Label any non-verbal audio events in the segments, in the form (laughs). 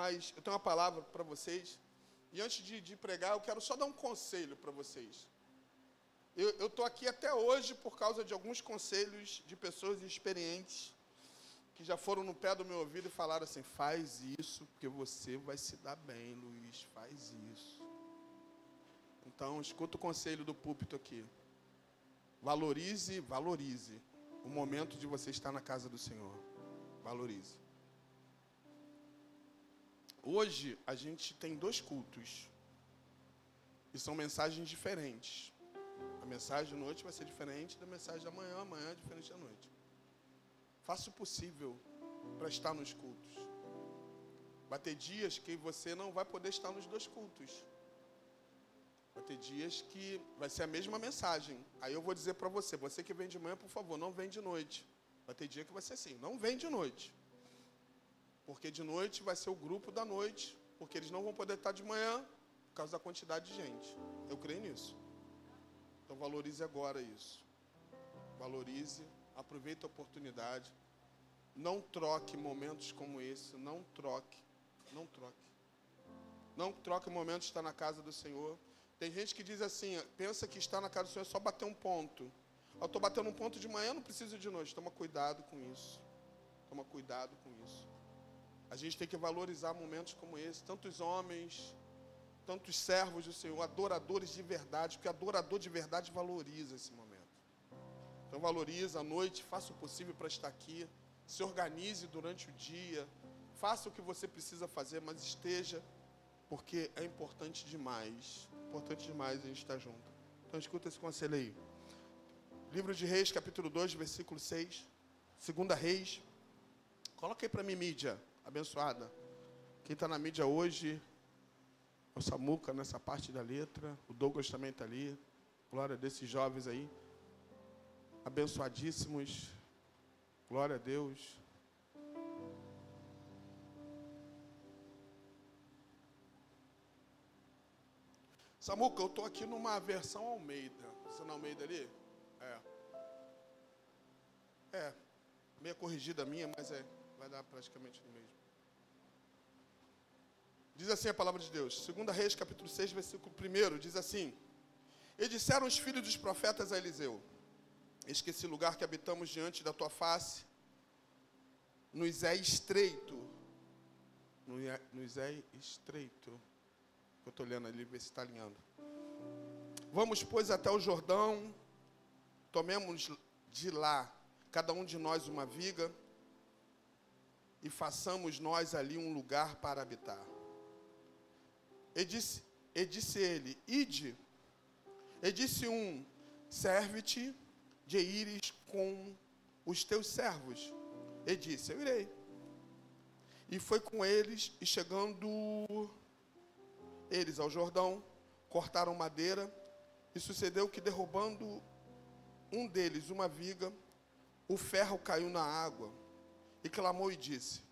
mas eu tenho uma palavra para vocês. E antes de, de, pregar, eu quero só dar um conselho para vocês. Eu estou aqui até hoje por causa de alguns conselhos de pessoas experientes que já foram no pé do meu ouvido e falaram assim: faz isso, porque você vai se dar bem, Luiz, faz isso. Então, escuta o conselho do púlpito aqui. Valorize, valorize o momento de você estar na casa do Senhor. Valorize. Hoje a gente tem dois cultos. E são mensagens diferentes. A mensagem de noite vai ser diferente da mensagem da manhã, amanhã é diferente da noite. Faça o possível para estar nos cultos. Vai ter dias que você não vai poder estar nos dois cultos. Vai ter dias que vai ser a mesma mensagem. Aí eu vou dizer para você, você que vem de manhã, por favor, não vem de noite. Vai ter dia que vai ser assim, não vem de noite. Porque de noite vai ser o grupo da noite, porque eles não vão poder estar de manhã por causa da quantidade de gente. Eu creio nisso. Então valorize agora isso. Valorize, aproveite a oportunidade. Não troque momentos como esse, não troque, não troque. Não troque momentos de estar na casa do Senhor. Tem gente que diz assim, pensa que estar na casa do Senhor é só bater um ponto. Eu estou batendo um ponto de manhã, não preciso de noite. Toma cuidado com isso. Toma cuidado com isso. A gente tem que valorizar momentos como esse. Tantos homens, tantos servos do Senhor, adoradores de verdade, porque adorador de verdade valoriza esse momento. Então valoriza a noite, faça o possível para estar aqui. Se organize durante o dia. Faça o que você precisa fazer, mas esteja, porque é importante demais Importante demais a gente estar junto. Então escuta esse conselho aí. Livro de Reis, capítulo 2, versículo 6. Segunda Reis. Coloca aí para mim, mídia, abençoada. Quem está na mídia hoje é o Samuca, nessa parte da letra. O Douglas também está ali. Glória desses jovens aí. Abençoadíssimos. Glória a Deus. Samuca, eu estou aqui numa versão Almeida. Você não Almeida ali? É. É. Meia corrigida minha, mas é. Vai dar praticamente no mesmo. Diz assim a palavra de Deus. 2 Reis, capítulo 6, versículo 1, diz assim. E disseram os filhos dos profetas a Eliseu, Eis que esse lugar que habitamos diante da tua face nos é estreito. Nos é estreito. Eu estou olhando ali, ver se está alinhando. Vamos, pois, até o Jordão, tomemos de lá, cada um de nós, uma viga, e façamos nós ali um lugar para habitar. E disse, e disse ele: Ide. E disse um: Serve-te de ires com os teus servos. E disse: Eu irei. E foi com eles, e chegando eles ao Jordão, cortaram madeira, e sucedeu que, derrubando um deles uma viga, o ferro caiu na água, e clamou e disse: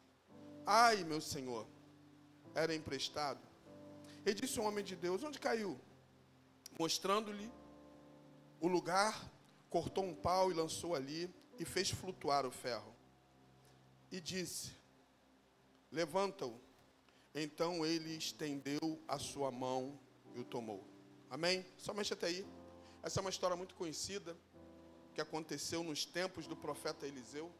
Ai, meu senhor, era emprestado. E disse o homem de Deus: Onde caiu? Mostrando-lhe o lugar, cortou um pau e lançou ali, e fez flutuar o ferro. E disse: Levanta-o então ele estendeu a sua mão e o tomou. Amém? Somente até aí. Essa é uma história muito conhecida que aconteceu nos tempos do profeta Eliseu.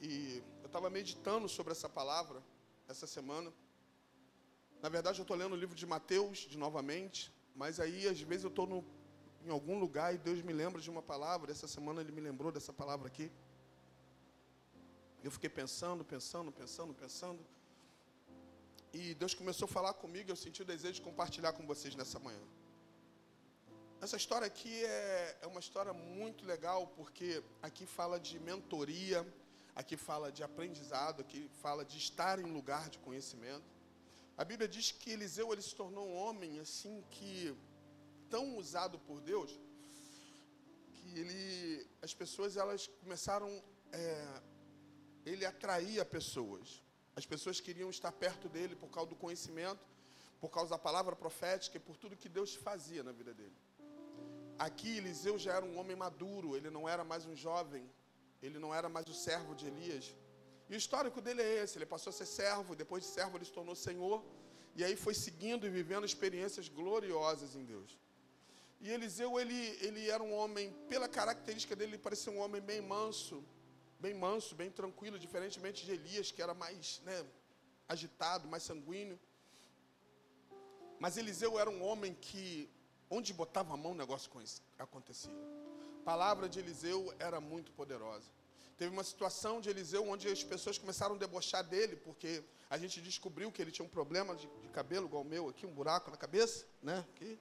E eu estava meditando sobre essa palavra essa semana. Na verdade, eu estou lendo o livro de Mateus de novamente, mas aí às vezes eu estou em algum lugar e Deus me lembra de uma palavra. Essa semana ele me lembrou dessa palavra aqui. Eu fiquei pensando, pensando, pensando, pensando. E Deus começou a falar comigo, eu senti o desejo de compartilhar com vocês nessa manhã. Essa história aqui é, é uma história muito legal, porque aqui fala de mentoria, aqui fala de aprendizado, aqui fala de estar em lugar de conhecimento. A Bíblia diz que Eliseu ele se tornou um homem assim que tão usado por Deus que ele, as pessoas elas começaram, é, ele atraía pessoas. As pessoas queriam estar perto dele por causa do conhecimento, por causa da palavra profética e por tudo que Deus fazia na vida dele. Aqui Eliseu já era um homem maduro, ele não era mais um jovem, ele não era mais o servo de Elias. E o histórico dele é esse: ele passou a ser servo, depois de servo ele se tornou senhor, e aí foi seguindo e vivendo experiências gloriosas em Deus. E Eliseu, ele, ele era um homem, pela característica dele, ele parecia um homem bem manso, bem manso, bem tranquilo, diferentemente de Elias, que era mais né, agitado, mais sanguíneo. Mas Eliseu era um homem que, onde botava a mão, o negócio acontecia. A palavra de Eliseu era muito poderosa. Teve uma situação de Eliseu onde as pessoas começaram a debochar dele, porque a gente descobriu que ele tinha um problema de, de cabelo igual o meu aqui, um buraco na cabeça, né? Aqui.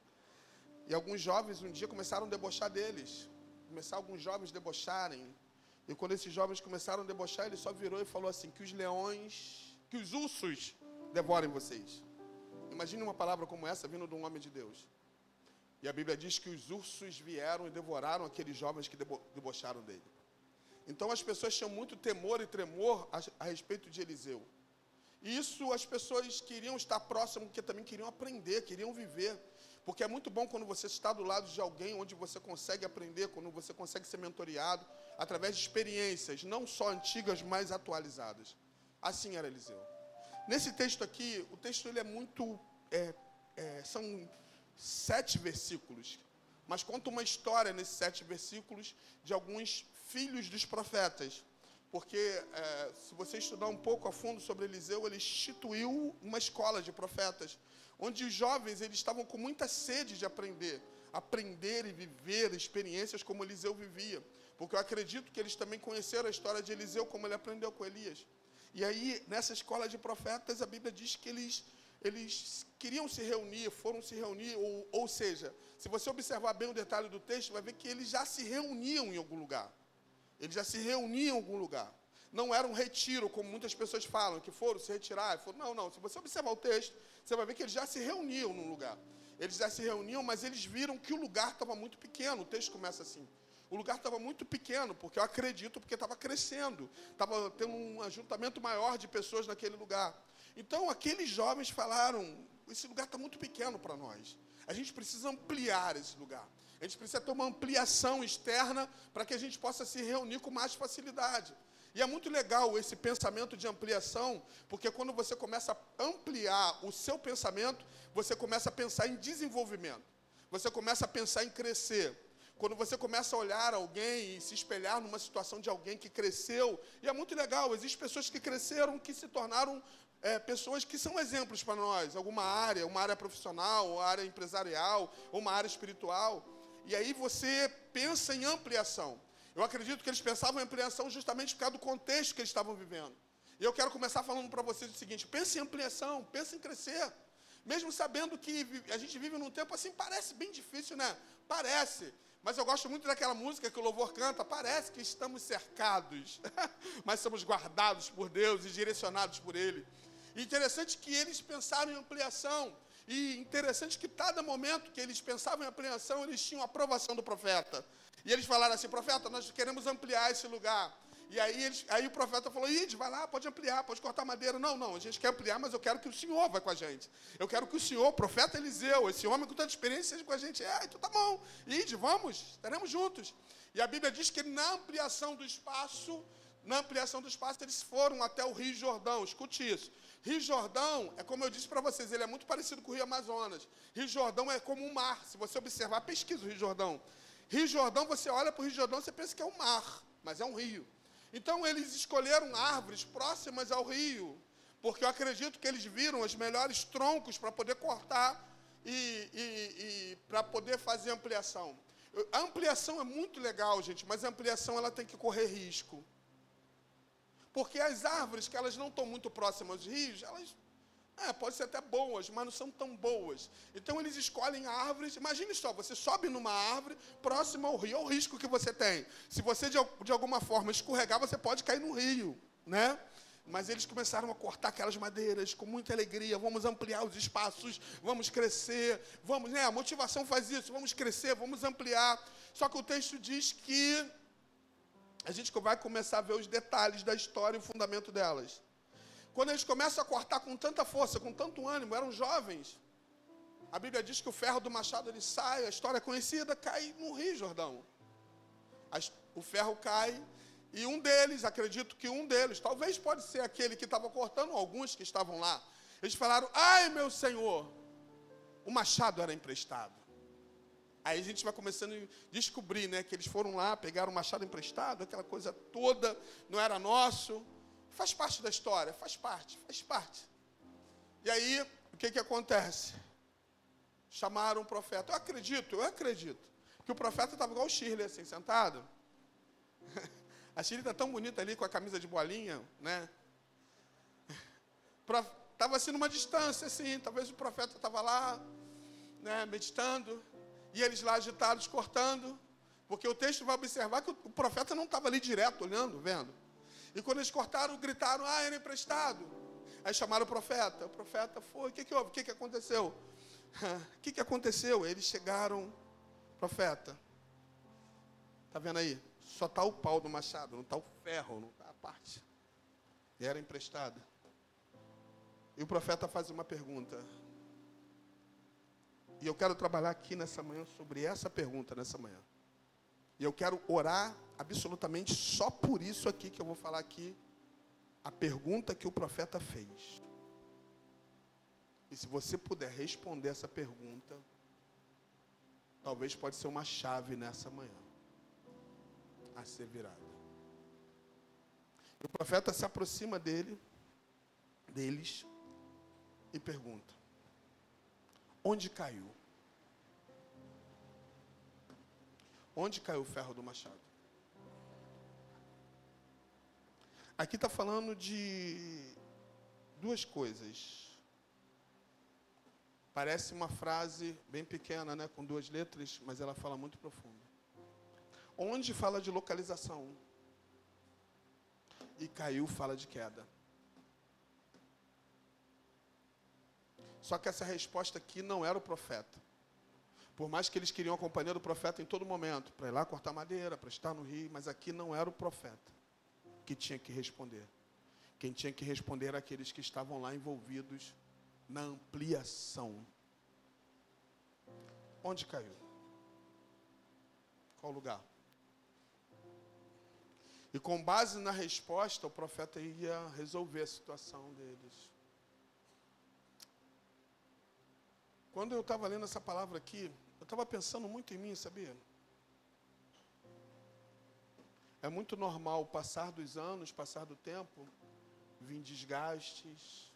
E alguns jovens um dia começaram a debochar deles. Começaram alguns jovens a debocharem. E quando esses jovens começaram a debochar, ele só virou e falou assim: que os leões, que os ursos devorem vocês. Imagine uma palavra como essa vindo de um homem de Deus. E a Bíblia diz que os ursos vieram e devoraram aqueles jovens que debo debocharam dele. Então as pessoas tinham muito temor e tremor a, a respeito de Eliseu. E isso as pessoas queriam estar próximo, porque também queriam aprender, queriam viver. Porque é muito bom quando você está do lado de alguém onde você consegue aprender, quando você consegue ser mentoreado, através de experiências, não só antigas, mas atualizadas. Assim era Eliseu. Nesse texto aqui, o texto ele é muito. É, é, são sete versículos, mas conta uma história nesses sete versículos de alguns filhos dos profetas. Porque é, se você estudar um pouco a fundo sobre Eliseu, ele instituiu uma escola de profetas, onde os jovens eles estavam com muita sede de aprender, aprender e viver experiências como Eliseu vivia. Porque eu acredito que eles também conheceram a história de Eliseu como ele aprendeu com Elias. E aí, nessa escola de profetas, a Bíblia diz que eles, eles queriam se reunir, foram se reunir, ou, ou seja, se você observar bem o detalhe do texto, vai ver que eles já se reuniam em algum lugar. Eles já se reuniam em algum lugar. Não era um retiro, como muitas pessoas falam, que foram se retirar. Foram, não, não. Se você observar o texto, você vai ver que eles já se reuniam num lugar. Eles já se reuniam, mas eles viram que o lugar estava muito pequeno. O texto começa assim. O lugar estava muito pequeno, porque eu acredito, porque estava crescendo. Estava tendo um ajuntamento maior de pessoas naquele lugar. Então, aqueles jovens falaram: esse lugar está muito pequeno para nós. A gente precisa ampliar esse lugar. A gente precisa ter uma ampliação externa para que a gente possa se reunir com mais facilidade. E é muito legal esse pensamento de ampliação, porque quando você começa a ampliar o seu pensamento, você começa a pensar em desenvolvimento. Você começa a pensar em crescer. Quando você começa a olhar alguém e se espelhar numa situação de alguém que cresceu, e é muito legal, existem pessoas que cresceram, que se tornaram é, pessoas que são exemplos para nós, alguma área, uma área profissional, uma área empresarial, uma área espiritual. E aí você pensa em ampliação. Eu acredito que eles pensavam em ampliação justamente por causa do contexto que eles estavam vivendo. E eu quero começar falando para vocês o seguinte: pense em ampliação, pense em crescer. Mesmo sabendo que a gente vive num tempo assim, parece bem difícil, né? Parece. Mas eu gosto muito daquela música que o louvor canta. Parece que estamos cercados, (laughs) mas somos guardados por Deus e direcionados por Ele. E interessante que eles pensaram em ampliação. E interessante que cada momento que eles pensavam em ampliação, eles tinham a aprovação do profeta. E eles falaram assim, profeta, nós queremos ampliar esse lugar. E aí, eles, aí o profeta falou, Ide, vai lá, pode ampliar, pode cortar madeira. Não, não, a gente quer ampliar, mas eu quero que o senhor vá com a gente. Eu quero que o senhor, profeta Eliseu, esse homem com tanta experiência, seja com a gente. É, então tá bom, ide, vamos, estaremos juntos. E a Bíblia diz que na ampliação do espaço, na ampliação do espaço, eles foram até o Rio Jordão. Escute isso. Rio Jordão, é como eu disse para vocês, ele é muito parecido com o Rio Amazonas. Rio Jordão é como um mar. Se você observar, pesquisa o Rio Jordão. Rio Jordão, você olha para o Rio Jordão, você pensa que é um mar, mas é um rio. Então eles escolheram árvores próximas ao rio, porque eu acredito que eles viram os melhores troncos para poder cortar e, e, e para poder fazer ampliação. A ampliação é muito legal, gente, mas a ampliação ela tem que correr risco. Porque as árvores, que elas não estão muito próximas aos rios, elas é, pode ser até boas, mas não são tão boas. Então eles escolhem árvores. Imagine só, você sobe numa árvore próxima ao rio, é o risco que você tem. Se você de, de alguma forma escorregar, você pode cair no rio, né? Mas eles começaram a cortar aquelas madeiras com muita alegria. Vamos ampliar os espaços, vamos crescer, vamos, né? A motivação faz isso, vamos crescer, vamos ampliar. Só que o texto diz que a gente vai começar a ver os detalhes da história e o fundamento delas. Quando eles começam a cortar com tanta força, com tanto ânimo, eram jovens. A Bíblia diz que o ferro do machado ele sai, a história é conhecida, cai no Rio Jordão. O ferro cai E um deles, acredito que um deles, talvez pode ser aquele que estava cortando, alguns que estavam lá. Eles falaram: Ai, meu senhor, o machado era emprestado. Aí a gente vai começando a descobrir, né, que eles foram lá, pegaram o machado emprestado, aquela coisa toda, não era nosso. Faz parte da história, faz parte, faz parte. E aí, o que que acontece? Chamaram o profeta. Eu acredito, eu acredito, que o profeta estava igual o Shirley, assim, sentado. (laughs) A Shirley está tão bonita ali com a camisa de bolinha, né? (laughs) Estava assim numa distância, assim, talvez o profeta estava lá, né, meditando, e eles lá agitados, cortando, porque o texto vai observar que o profeta não estava ali direto, olhando, vendo. E quando eles cortaram, gritaram, ah, era emprestado. Aí chamaram o profeta. O profeta foi, o que, que houve? O que, que aconteceu? O (laughs) que, que aconteceu? Eles chegaram, profeta. Está vendo aí? Só está o pau do machado, não está o ferro, não está a parte. E era emprestado. E o profeta faz uma pergunta. E eu quero trabalhar aqui nessa manhã sobre essa pergunta nessa manhã. E eu quero orar absolutamente só por isso aqui que eu vou falar aqui. A pergunta que o profeta fez. E se você puder responder essa pergunta, talvez pode ser uma chave nessa manhã a ser virada. O profeta se aproxima dele, deles, e pergunta: Onde caiu? Onde caiu o ferro do machado? Aqui está falando de duas coisas. Parece uma frase bem pequena, né, com duas letras, mas ela fala muito profundo. Onde fala de localização. E caiu fala de queda. Só que essa resposta aqui não era o profeta. Por mais que eles queriam a companhia do profeta em todo momento, para ir lá cortar madeira, para estar no rio, mas aqui não era o profeta que tinha que responder. Quem tinha que responder era aqueles que estavam lá envolvidos na ampliação. Onde caiu? Qual lugar? E com base na resposta, o profeta ia resolver a situação deles. Quando eu estava lendo essa palavra aqui, eu estava pensando muito em mim, sabia? É muito normal passar dos anos, passar do tempo, vir desgastes.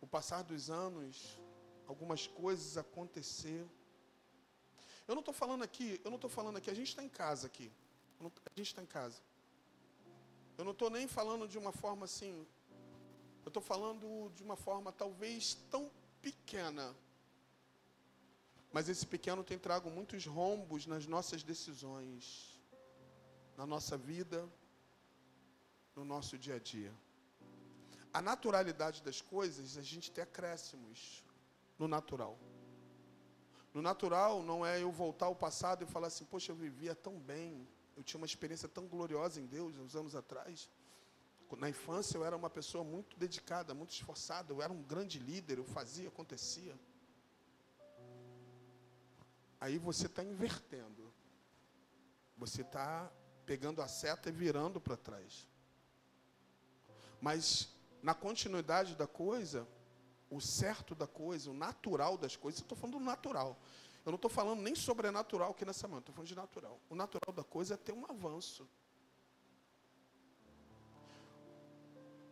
O passar dos anos, algumas coisas acontecer. Eu não estou falando aqui, eu não estou falando aqui, a gente está em casa aqui. a gente está em casa. Eu não estou nem falando de uma forma assim. Eu estou falando de uma forma talvez tão pequena mas esse pequeno tem trago muitos rombos nas nossas decisões, na nossa vida, no nosso dia a dia. A naturalidade das coisas, a gente tem acréscimos no natural. No natural não é eu voltar ao passado e falar assim, poxa, eu vivia tão bem, eu tinha uma experiência tão gloriosa em Deus uns anos atrás. Na infância eu era uma pessoa muito dedicada, muito esforçada, eu era um grande líder, eu fazia, acontecia. Aí você está invertendo. Você está pegando a seta e virando para trás. Mas na continuidade da coisa, o certo da coisa, o natural das coisas, eu estou falando do natural. Eu não estou falando nem sobrenatural aqui nessa manhã, estou falando de natural. O natural da coisa é ter um avanço.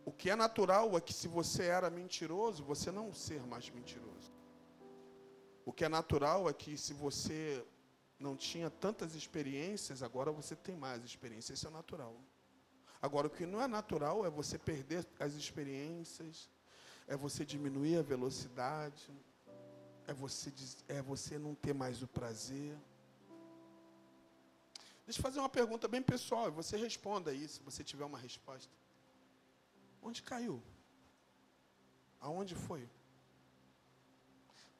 O que é natural é que se você era mentiroso, você não ser mais mentiroso. O que é natural é que se você não tinha tantas experiências, agora você tem mais experiências. Isso é natural. Agora, o que não é natural é você perder as experiências, é você diminuir a velocidade, é você, é você não ter mais o prazer. Deixa eu fazer uma pergunta bem pessoal e você responda aí, se você tiver uma resposta. Onde caiu? Aonde foi?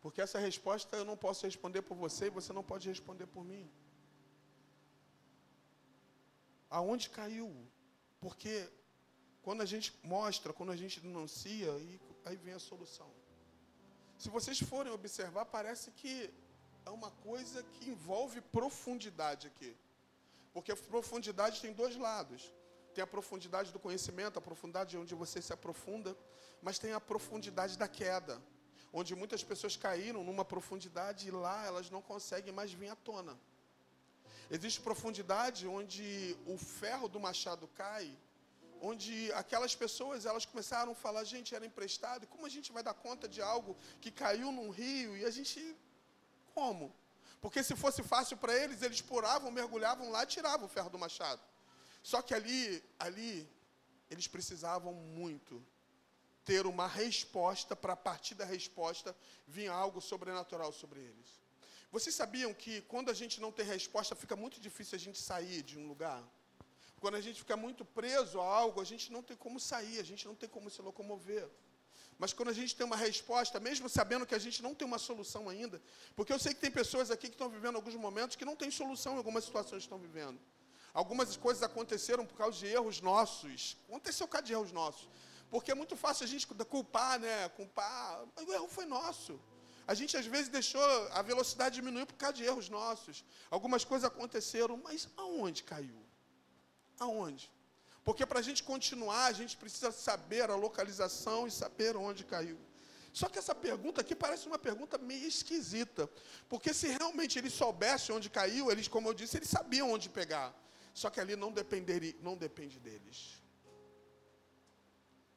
Porque essa resposta eu não posso responder por você e você não pode responder por mim. Aonde caiu? Porque quando a gente mostra, quando a gente denuncia, aí, vem a solução. Se vocês forem observar, parece que é uma coisa que envolve profundidade aqui. Porque profundidade tem dois lados. Tem a profundidade do conhecimento, a profundidade onde você se aprofunda, mas tem a profundidade da queda, onde muitas pessoas caíram numa profundidade e lá elas não conseguem mais vir à tona. Existe profundidade onde o ferro do machado cai, onde aquelas pessoas elas começaram a falar, gente, era emprestado, como a gente vai dar conta de algo que caiu num rio e a gente como? Porque se fosse fácil para eles, eles puravam, mergulhavam lá tiravam o ferro do machado. Só que ali, ali, eles precisavam muito ter uma resposta para a partir da resposta vir algo sobrenatural sobre eles. Vocês sabiam que quando a gente não tem resposta, fica muito difícil a gente sair de um lugar? Quando a gente fica muito preso a algo, a gente não tem como sair, a gente não tem como se locomover. Mas quando a gente tem uma resposta, mesmo sabendo que a gente não tem uma solução ainda, porque eu sei que tem pessoas aqui que estão vivendo alguns momentos que não têm solução em algumas situações que estão vivendo. Algumas coisas aconteceram por causa de erros nossos. Aconteceu por causa de erros nossos. Porque é muito fácil a gente culpar, né? Culpar. O erro foi nosso. A gente às vezes deixou a velocidade diminuir por causa de erros nossos. Algumas coisas aconteceram, mas aonde caiu? Aonde? Porque para a gente continuar, a gente precisa saber a localização e saber onde caiu. Só que essa pergunta aqui parece uma pergunta meio esquisita. Porque se realmente eles soubessem onde caiu, eles, como eu disse, eles sabiam onde pegar. Só que ali não, dependeria, não depende deles.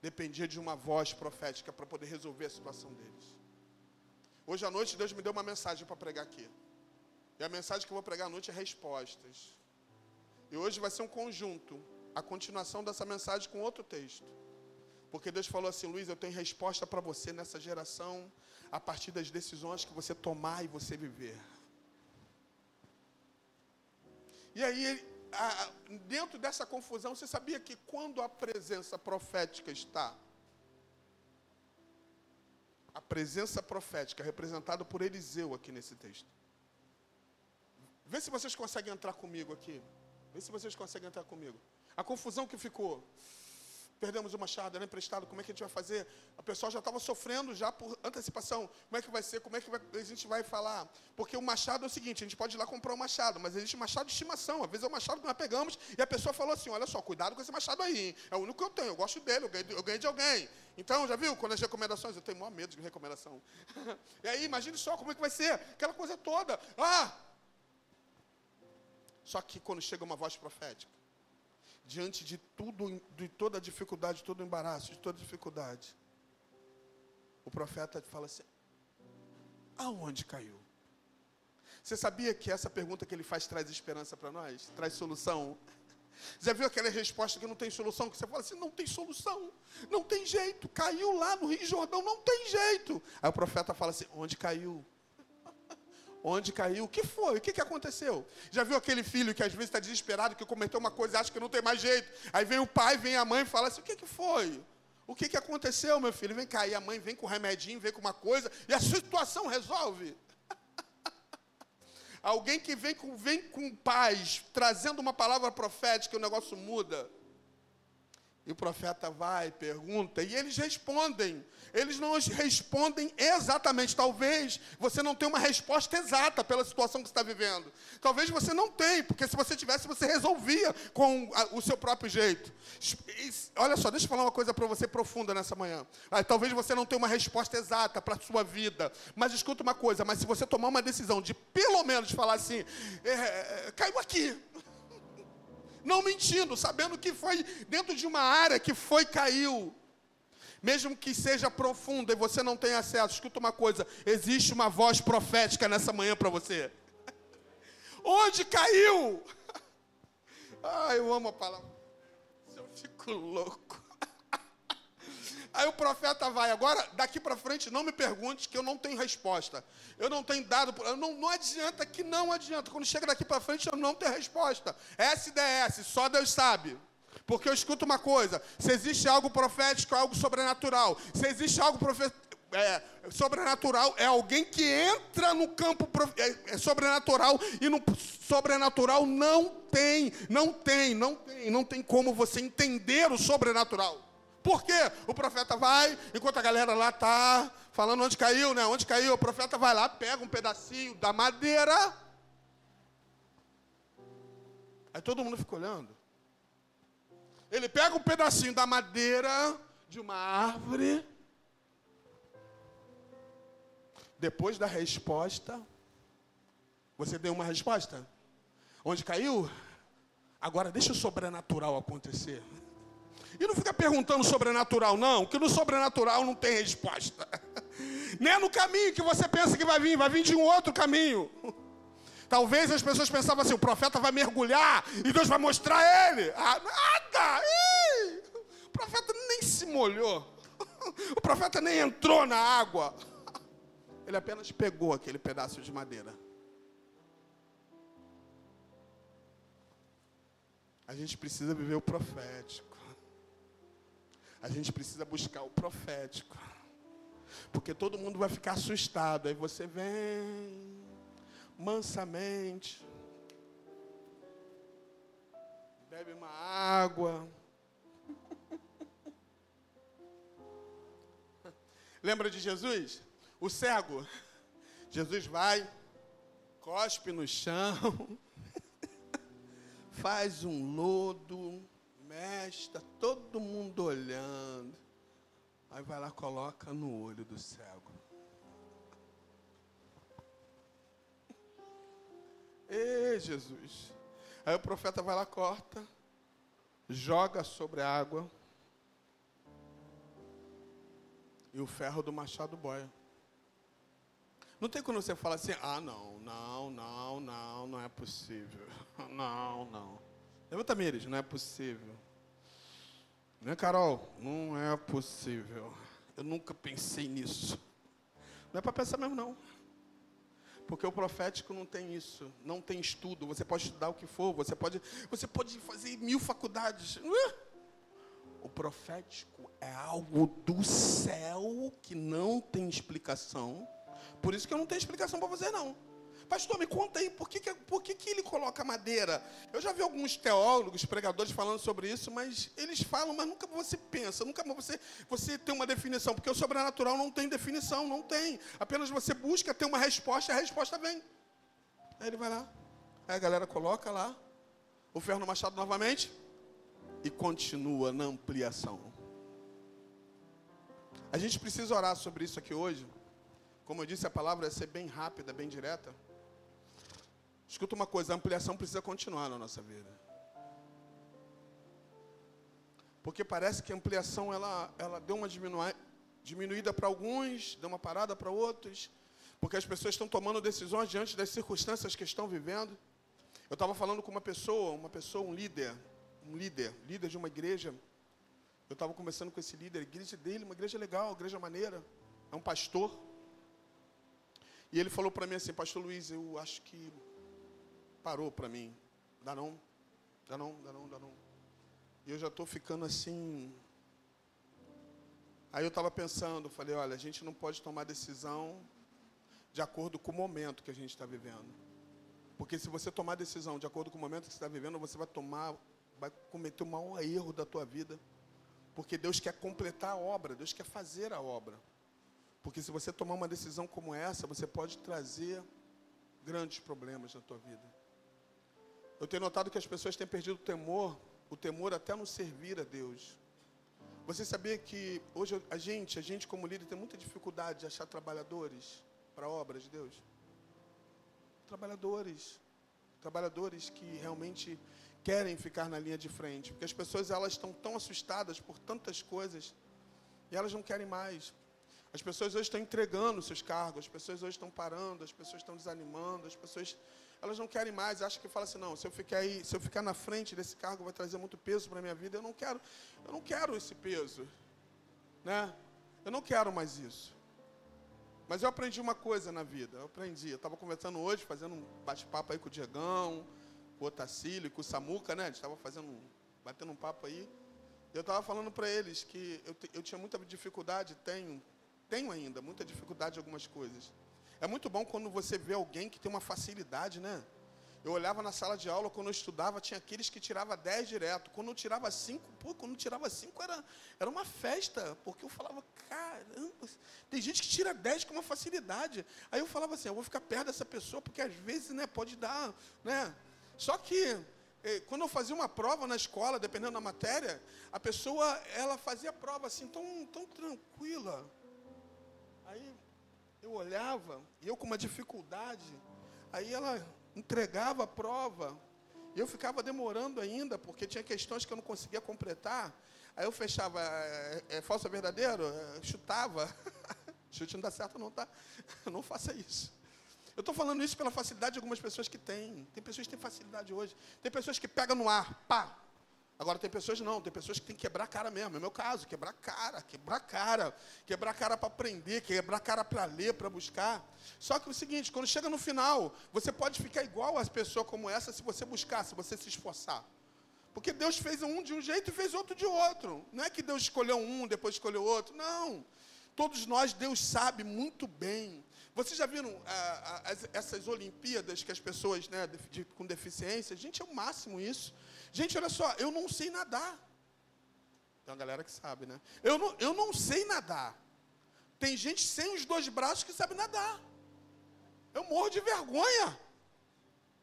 Dependia de uma voz profética para poder resolver a situação deles. Hoje à noite Deus me deu uma mensagem para pregar aqui. E a mensagem que eu vou pregar à noite é respostas. E hoje vai ser um conjunto a continuação dessa mensagem com outro texto. Porque Deus falou assim, Luiz, eu tenho resposta para você nessa geração, a partir das decisões que você tomar e você viver. E aí, dentro dessa confusão, você sabia que quando a presença profética está, a presença profética representada por Eliseu aqui nesse texto. Vê se vocês conseguem entrar comigo aqui. Vê se vocês conseguem entrar comigo. A confusão que ficou. Perdemos o machado, era emprestado, como é que a gente vai fazer? A pessoa já estava sofrendo já por antecipação. Como é que vai ser? Como é que vai, a gente vai falar? Porque o machado é o seguinte, a gente pode ir lá comprar um machado, mas existe machado de estimação. Às vezes é o machado que nós pegamos e a pessoa falou assim, olha só, cuidado com esse machado aí. Hein? É o único que eu tenho, eu gosto dele, eu ganhei, eu ganhei de alguém. Então, já viu? Quando as recomendações, eu tenho maior medo de recomendação. (laughs) e aí, imagine só como é que vai ser. Aquela coisa toda. Ah! Só que quando chega uma voz profética, diante de tudo, de toda dificuldade, todo o embaraço, de toda dificuldade, o profeta fala assim: aonde caiu? Você sabia que essa pergunta que ele faz traz esperança para nós? Traz solução? Já viu aquela resposta que não tem solução? Que você fala assim: não tem solução, não tem jeito, caiu lá no Rio Jordão, não tem jeito. Aí o profeta fala assim: onde caiu? Onde caiu? O que foi? O que, que aconteceu? Já viu aquele filho que às vezes está desesperado, que cometeu uma coisa e acha que não tem mais jeito? Aí vem o pai, vem a mãe e fala assim: o que, que foi? O que, que aconteceu, meu filho? Vem e a mãe vem com um remedinho, vem com uma coisa, e a situação resolve. (laughs) Alguém que vem com, vem com paz, trazendo uma palavra profética, o negócio muda. E o profeta vai, pergunta, e eles respondem eles não respondem exatamente. Talvez você não tenha uma resposta exata pela situação que você está vivendo. Talvez você não tenha, porque se você tivesse, você resolvia com o seu próprio jeito. Olha só, deixa eu falar uma coisa para você profunda nessa manhã. Ah, talvez você não tenha uma resposta exata para a sua vida. Mas escuta uma coisa, mas se você tomar uma decisão de pelo menos falar assim, é, é, caiu aqui. Não mentindo, sabendo que foi dentro de uma área que foi, caiu mesmo que seja profunda e você não tenha acesso, escuta uma coisa: existe uma voz profética nessa manhã para você. (laughs) Onde caiu? (laughs) Ah, eu amo a palavra. Eu fico louco. Aí o profeta vai, agora, daqui para frente, não me pergunte que eu não tenho resposta. Eu não tenho dado, não, não adianta que não adianta. Quando chega daqui para frente, eu não tenho resposta. SDS, só Deus sabe. Porque eu escuto uma coisa: se existe algo profético, algo sobrenatural. Se existe algo é, sobrenatural, é alguém que entra no campo é, é sobrenatural e no sobrenatural não tem, não tem, não tem, não tem como você entender o sobrenatural. Por quê? O profeta vai, enquanto a galera lá está falando onde caiu, né? Onde caiu, o profeta vai lá, pega um pedacinho da madeira Aí todo mundo fica olhando. Ele pega um pedacinho da madeira de uma árvore. Depois da resposta, você deu uma resposta? Onde caiu? Agora deixa o sobrenatural acontecer. E não fica perguntando sobrenatural, não, que no sobrenatural não tem resposta. (laughs) Nem é no caminho que você pensa que vai vir, vai vir de um outro caminho. (laughs) Talvez as pessoas pensavam assim: o profeta vai mergulhar e Deus vai mostrar ele. Ah, nada! Ih, o profeta nem se molhou. (laughs) O profeta nem entrou na água. Ele apenas pegou aquele pedaço de madeira. A gente precisa viver o profético. A gente precisa buscar o profético. Porque todo mundo vai ficar assustado. Aí você vem mansamente, bebe uma água. (laughs) Lembra de Jesus? O cego. Jesus vai, cospe no chão, (laughs) faz um lodo, mexe, tá todo mundo olhando. Aí vai lá, coloca no olho do cego. (laughs) Ei, Jesus. Aí o profeta vai lá, corta, joga sobre a água. E o ferro do machado boia. Não tem quando você fala assim, ah, não, não, não, não, não é possível. (laughs) Não, não. Levanta, Mires, não é possível. Né, Carol? Não é possível. Eu nunca pensei nisso. Não é para pensar mesmo, não. Porque o profético não tem isso, não tem estudo. Você pode estudar o que for, você pode, você pode fazer mil faculdades. O profético é algo do céu que não tem explicação. Por isso que eu não tenho explicação para você, não. Pastor, me conta aí, por que, que, por que, que ele coloca madeira? Eu já vi alguns teólogos, pregadores falando sobre isso, mas eles falam, mas nunca você pensa, nunca você, você tem uma definição, porque o sobrenatural não tem definição, não tem. Apenas você busca ter uma resposta a resposta vem. Aí ele vai lá, aí a galera coloca lá, o ferro no machado novamente, e continua na ampliação. A gente precisa orar sobre isso aqui hoje. Como eu disse, a palavra é ser bem rápida, bem direta. Escuta uma coisa, a ampliação precisa continuar na nossa vida. Porque parece que a ampliação ela, ela deu uma diminuída para alguns, deu uma parada para outros, porque as pessoas estão tomando decisões diante das circunstâncias que estão vivendo. Eu estava falando com uma pessoa, uma pessoa, um líder, um líder, líder de uma igreja. Eu estava conversando com esse líder, a igreja dele, uma igreja legal, uma igreja maneira, é um pastor. E ele falou para mim assim, Pastor Luiz, eu acho que parou para mim. Dá não, dá não, dá não, dá não. E eu já estou ficando assim. Aí eu estava pensando, falei, olha, a gente não pode tomar decisão de acordo com o momento que a gente está vivendo. Porque se você tomar decisão de acordo com o momento que você está vivendo, você vai tomar, vai cometer o maior erro da tua vida. Porque Deus quer completar a obra, Deus quer fazer a obra. Porque se você tomar uma decisão como essa, você pode trazer grandes problemas na tua vida. Eu tenho notado que as pessoas têm perdido o temor, o temor até no servir a Deus. Você sabia que hoje a gente, a gente como líder, tem muita dificuldade de achar trabalhadores para obras de Deus? Trabalhadores. Trabalhadores que realmente querem ficar na linha de frente. Porque as pessoas elas estão tão assustadas por tantas coisas e elas não querem mais. As pessoas hoje estão entregando seus cargos, as pessoas hoje estão parando, as pessoas estão desanimando, as pessoas elas não querem mais, acham que fala assim, não, se eu ficar aí, se eu ficar na frente desse cargo vai trazer muito peso para a minha vida, eu não quero, eu não quero esse peso. Né? Eu não quero mais isso. Mas eu aprendi uma coisa na vida, eu aprendi, eu estava conversando hoje, fazendo um bate-papo aí com o Diegão, com o Otacílio, com o Samuca, né? A gente estava fazendo batendo um papo aí. Eu estava falando para eles que eu, eu tinha muita dificuldade, tenho, tenho ainda muita dificuldade em algumas coisas. É muito bom quando você vê alguém que tem uma facilidade, né? Eu olhava na sala de aula, quando eu estudava, tinha aqueles que tirava 10 direto. Quando eu tirava 5, pô, quando eu tirava 5 era, era uma festa, porque eu falava, caramba, tem gente que tira 10 com uma facilidade. Aí eu falava assim, eu vou ficar perto dessa pessoa, porque às vezes né, pode dar, né? Só que eh, quando eu fazia uma prova na escola, dependendo da matéria, a pessoa, ela fazia a prova assim, tão, tão tranquila. Aí eu olhava, e eu com uma dificuldade, aí ela entregava a prova, e eu ficava demorando ainda, porque tinha questões que eu não conseguia completar. Aí eu fechava, é, é falso ou verdadeiro? É, chutava. (laughs) Chute não dá certo não, tá? (laughs) Não faça isso. Eu estou falando isso pela facilidade de algumas pessoas que têm. Tem pessoas que têm facilidade hoje. Tem pessoas que pegam no ar, pá. Agora tem pessoas não, tem pessoas que têm que quebrar cara mesmo. É meu caso, quebrar cara, quebrar cara, quebrar cara para aprender, quebrar cara para ler, para buscar. Só que é o seguinte, quando chega no final, você pode ficar igual às pessoas como essa se você buscar, se você se esforçar. Porque Deus fez um de um jeito e fez outro de outro. Não é que Deus escolheu um, depois escolheu outro. Não. Todos nós, Deus sabe muito bem. Vocês já viram ah, ah, as, essas Olimpíadas que as pessoas né, com deficiência? Gente, é o máximo isso. Gente, olha só, eu não sei nadar. Tem uma galera que sabe, né? Eu não, eu não sei nadar. Tem gente sem os dois braços que sabe nadar. Eu morro de vergonha.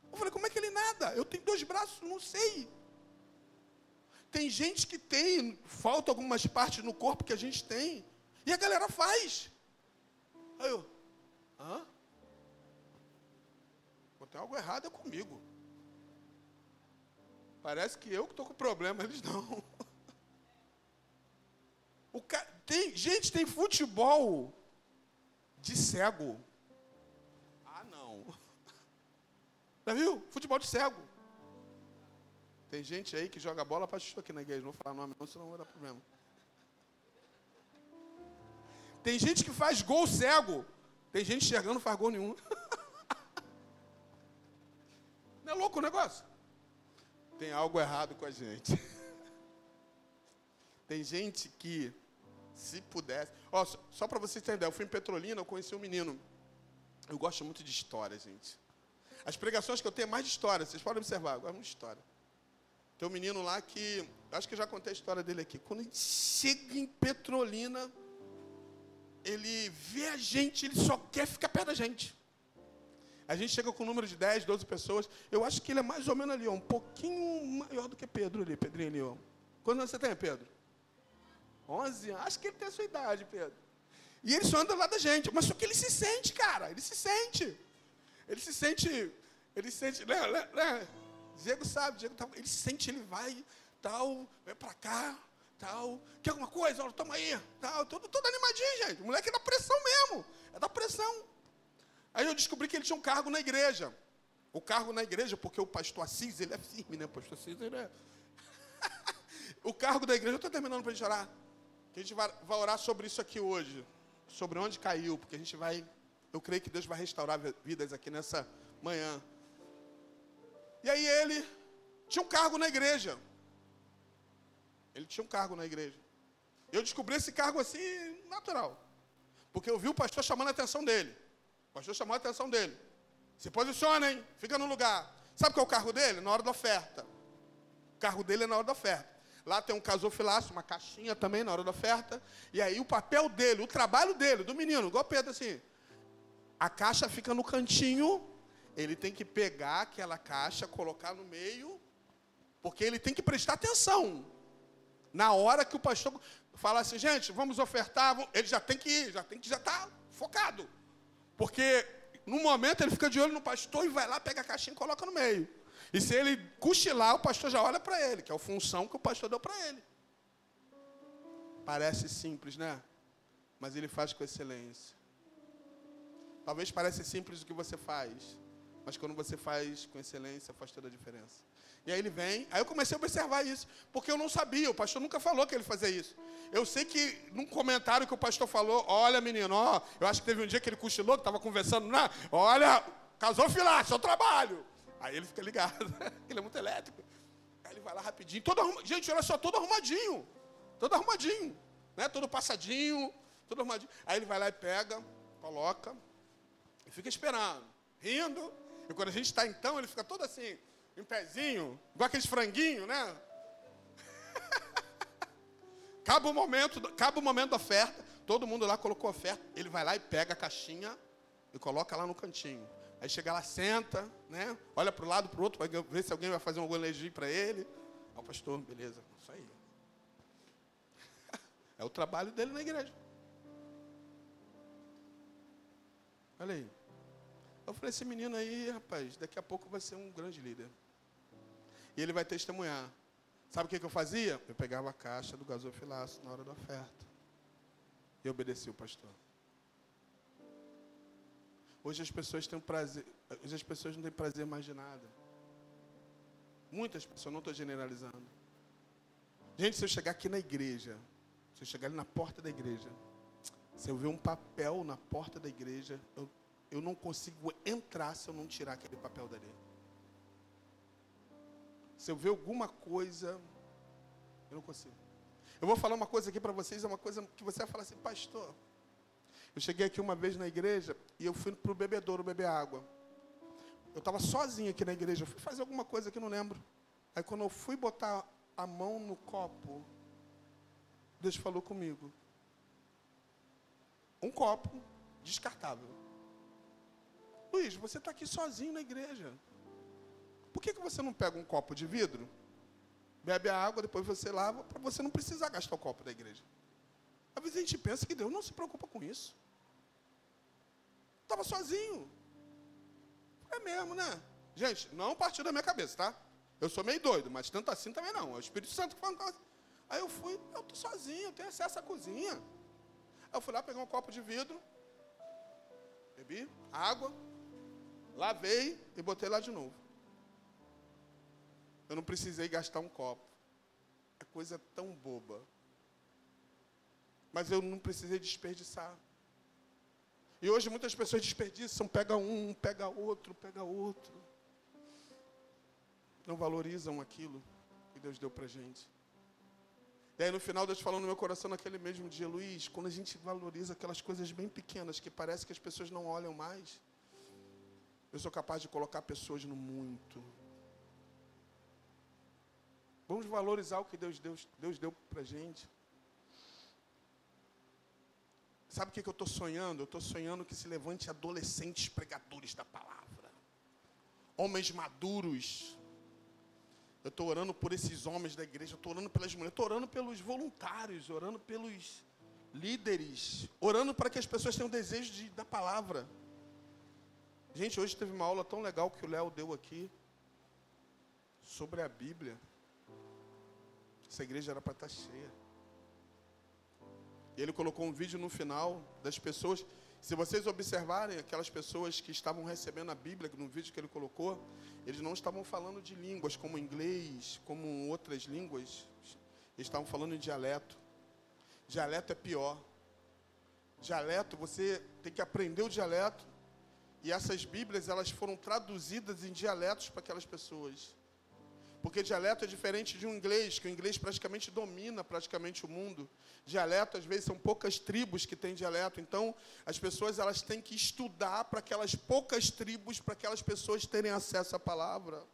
Eu falei, como é que ele nada? Eu tenho dois braços, não sei. Tem gente que tem, falta algumas partes no corpo que a gente tem. E a galera faz. Aí eu, hã? Tem algo errado é comigo. Parece que eu que estou com problema, (laughs) eles não. O ca... tem, gente, tem futebol de cego. Ah, não. (laughs) Já viu? Futebol de cego. Tem gente aí que joga bola para chutar aqui na igreja. Não vou falar nome, não, senão vai dar problema. Tem gente que faz gol cego. Tem gente enxergando não faz gol nenhum. (laughs) Não é louco o negócio? Tem algo errado com a gente. (laughs) Tem gente que, se pudesse. Ó, só, só para terem ideia, eu fui em Petrolina, eu conheci um menino. Eu gosto muito de história, gente. As pregações que eu tenho é mais de história, vocês podem observar, eu gosto muito história. Tem um menino lá que, acho que eu já contei a história dele aqui. Quando ele chega em Petrolina, ele vê a gente, ele só quer ficar perto da gente. A gente chega com um número de 10, 12 pessoas. Eu acho que ele é mais ou menos ali, ó, um pouquinho maior do que Pedro ali, Pedrinho ali. Ó. Quantos anos você tem, Pedro? 11? Acho que ele tem a sua idade, Pedro. E ele só anda lá da gente. Mas só que ele se sente, cara. Ele se sente. Ele se sente. Ele se sente. Né, né, né? Diego sabe, Diego tá, ele sente, ele vai, tal, vem para cá, tal. Quer alguma coisa? Olha, toma aí, tal. Todo, todo animadinho, gente. O moleque é da pressão mesmo. É da pressão. Aí eu descobri que ele tinha um cargo na igreja. O cargo na igreja, porque o pastor Assis, ele é firme, né? O pastor Assis, ele é. (laughs) o cargo da igreja, eu estou terminando para a gente orar. Que a gente vai, vai orar sobre isso aqui hoje. Sobre onde caiu, porque a gente vai. Eu creio que Deus vai restaurar vidas aqui nessa manhã. E aí ele tinha um cargo na igreja. Ele tinha um cargo na igreja. Eu descobri esse cargo assim, natural. Porque eu vi o pastor chamando a atenção dele. O pastor chamou a atenção dele. Se posiciona, hein? Fica no lugar. Sabe qual é o cargo dele? Na hora da oferta. O cargo dele é na hora da oferta. Lá tem um casofilácio, uma caixinha também na hora da oferta. E aí o papel dele, o trabalho dele, do menino, igual Pedro assim. A caixa fica no cantinho ele tem que pegar aquela caixa, colocar no meio, porque ele tem que prestar atenção. Na hora que o pastor fala assim, gente, vamos ofertar, ele já tem que ir, já tem que já estar tá focado. Porque no momento ele fica de olho no pastor e vai lá, pega a caixinha e coloca no meio. E se ele cochilar, o pastor já olha para ele, que é a função que o pastor deu para ele. Parece simples, né? Mas ele faz com excelência. Talvez pareça simples o que você faz, mas quando você faz com excelência, faz toda a diferença. E aí ele vem, aí eu comecei a observar isso, porque eu não sabia, o pastor nunca falou que ele fazia isso. Eu sei que num comentário que o pastor falou, olha menino, ó, eu acho que teve um dia que ele cochilou, que estava conversando, né? olha, casou filar, seu trabalho. Aí ele fica ligado, (laughs) ele é muito elétrico. Aí ele vai lá rapidinho, todo gente, olha só, todo arrumadinho, todo arrumadinho, né? todo passadinho, todo arrumadinho. Aí ele vai lá e pega, coloca, e fica esperando, rindo, e quando a gente está então, ele fica todo assim, em pezinho, igual aqueles franguinhos, né? (laughs) Acaba o momento, acaba o momento da oferta, todo mundo lá colocou oferta, ele vai lá e pega a caixinha e coloca lá no cantinho. Aí chega lá, senta, né? Olha para o lado, para o outro, para ver se alguém vai fazer um elogio para ele. O pastor, beleza, isso aí. (laughs) É o trabalho dele na igreja. Olha aí. Eu falei, esse menino aí, rapaz, daqui a pouco vai ser um grande líder. E ele vai testemunhar. Sabe o que, que eu fazia? Eu pegava a caixa do gasofilaço na hora da oferta. E obedecia o pastor. Hoje as pessoas têm prazer. Hoje as pessoas não têm prazer mais de nada. Muitas pessoas, não estou generalizando. Gente, se eu chegar aqui na igreja, se eu chegar ali na porta da igreja, se eu ver um papel na porta da igreja, eu eu não consigo entrar se eu não tirar aquele papel dali. Se eu ver alguma coisa, eu não consigo. Eu vou falar uma coisa aqui para vocês, é uma coisa que você vai falar assim, pastor. Eu cheguei aqui uma vez na igreja e eu fui para o bebedouro beber água. Eu estava sozinho aqui na igreja, eu fui fazer alguma coisa que não lembro. Aí quando eu fui botar a mão no copo, Deus falou comigo. Um copo descartável. Luiz, você está aqui sozinho na igreja. Por que, que você não pega um copo de vidro, bebe a água, depois você lava, para você não precisar gastar o copo da igreja? Às vezes a gente pensa que Deus não se preocupa com isso. Estava sozinho. É mesmo, né? Gente, não partiu da minha cabeça, tá? Eu sou meio doido, mas tanto assim também não. É o Espírito Santo que fala. Aí eu fui, eu estou sozinho, eu tenho acesso à cozinha. Aí eu fui lá pegar um copo de vidro, bebi água, Lavei e botei lá de novo. Eu não precisei gastar um copo. É coisa tão boba. Mas eu não precisei desperdiçar. E hoje muitas pessoas desperdiçam, pega um, pega outro, pega outro. Não valorizam aquilo que Deus deu para gente. E aí no final Deus falou no meu coração naquele mesmo dia, Luiz, quando a gente valoriza aquelas coisas bem pequenas que parece que as pessoas não olham mais, eu sou capaz de colocar pessoas no muito. Vamos valorizar o que Deus, Deus, Deus deu para gente. Sabe o que, que eu estou sonhando? Eu estou sonhando que se levante adolescentes pregadores da palavra. Homens maduros. Eu estou orando por esses homens da igreja, estou orando pelas mulheres, estou orando pelos voluntários, orando pelos líderes, orando para que as pessoas tenham desejo de, da palavra. Gente, hoje teve uma aula tão legal que o Léo deu aqui sobre a Bíblia. Essa igreja era para estar tá cheia. E ele colocou um vídeo no final das pessoas. Se vocês observarem aquelas pessoas que estavam recebendo a Bíblia, no vídeo que ele colocou, eles não estavam falando de línguas como inglês, como outras línguas. Eles estavam falando em dialeto. Dialeto é pior. Dialeto, você tem que aprender o dialeto e essas Bíblias, elas foram traduzidas em dialetos para aquelas pessoas. Porque dialeto é diferente de um inglês, que o inglês praticamente domina praticamente o mundo. Dialeto, às vezes, são poucas tribos que têm dialeto. Então, as pessoas elas têm que estudar para aquelas poucas tribos, para aquelas pessoas terem acesso à palavra.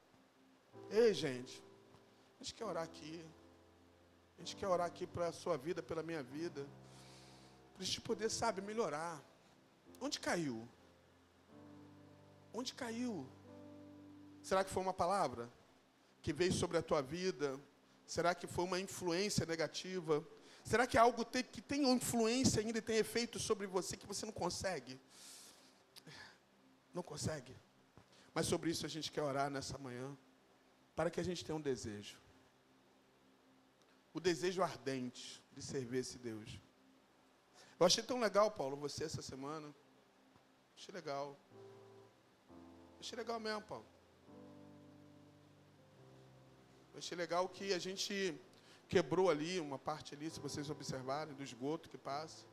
Ei, gente, a gente quer orar aqui. A gente quer orar aqui para a sua vida, pela minha vida. Para a gente poder, sabe, melhorar. Onde caiu? Onde caiu? Será que foi uma palavra que veio sobre a tua vida? Será que foi uma influência negativa? Será que é algo que tem influência ainda e tem efeito sobre você que você não consegue? Não consegue. Mas sobre isso a gente quer orar nessa manhã, para que a gente tenha um desejo. O desejo ardente de servir esse Deus. Eu achei tão legal, Paulo, você essa semana. Achei legal. Achei legal mesmo, Paulo. Achei legal que a gente quebrou ali uma parte ali, se vocês observarem, do esgoto que passa.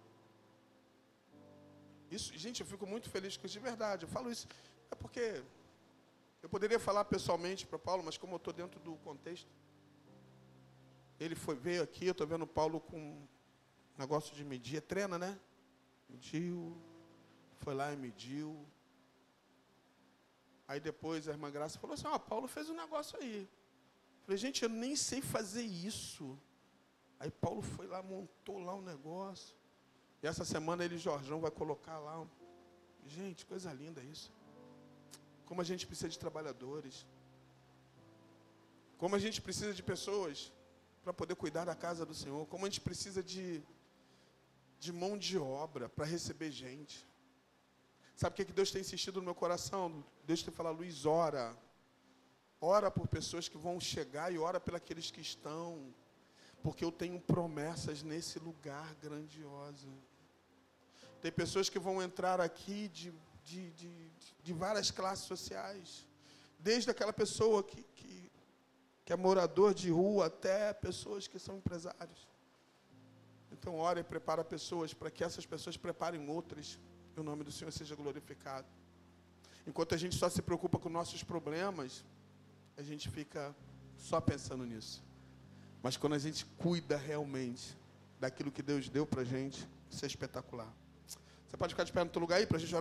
Isso, gente, eu fico muito feliz com isso de verdade. Eu falo isso é porque eu poderia falar pessoalmente para Paulo, mas como eu estou dentro do contexto, ele foi veio aqui, eu estou vendo Paulo com um negócio de medir, treina, né? Mediu, foi lá e mediu, Aí depois a irmã Graça falou assim: Ó, oh, Paulo fez um negócio aí. Falei, gente, eu nem sei fazer isso. Aí Paulo foi lá, montou lá um negócio. E essa semana ele, Jorjão, vai colocar lá. Gente, coisa linda isso. Como a gente precisa de trabalhadores. Como a gente precisa de pessoas para poder cuidar da casa do Senhor. Como a gente precisa de, de mão de obra para receber gente. Sabe o que, que Deus tem insistido no meu coração? Deus tem falado, Luiz, ora. Ora por pessoas que vão chegar e ora pelos que estão. Porque eu tenho promessas nesse lugar grandioso. Tem pessoas que vão entrar aqui de, de, de, de várias classes sociais. Desde aquela pessoa que, que, que é morador de rua até pessoas que são empresários. Então, ora e prepara pessoas para que essas pessoas preparem outras e o nome do Senhor seja glorificado. Enquanto a gente só se preocupa com nossos problemas, a gente fica só pensando nisso. Mas quando a gente cuida realmente daquilo que Deus deu para a gente, isso é espetacular. Você pode ficar de pé no teu lugar aí para a gente orar?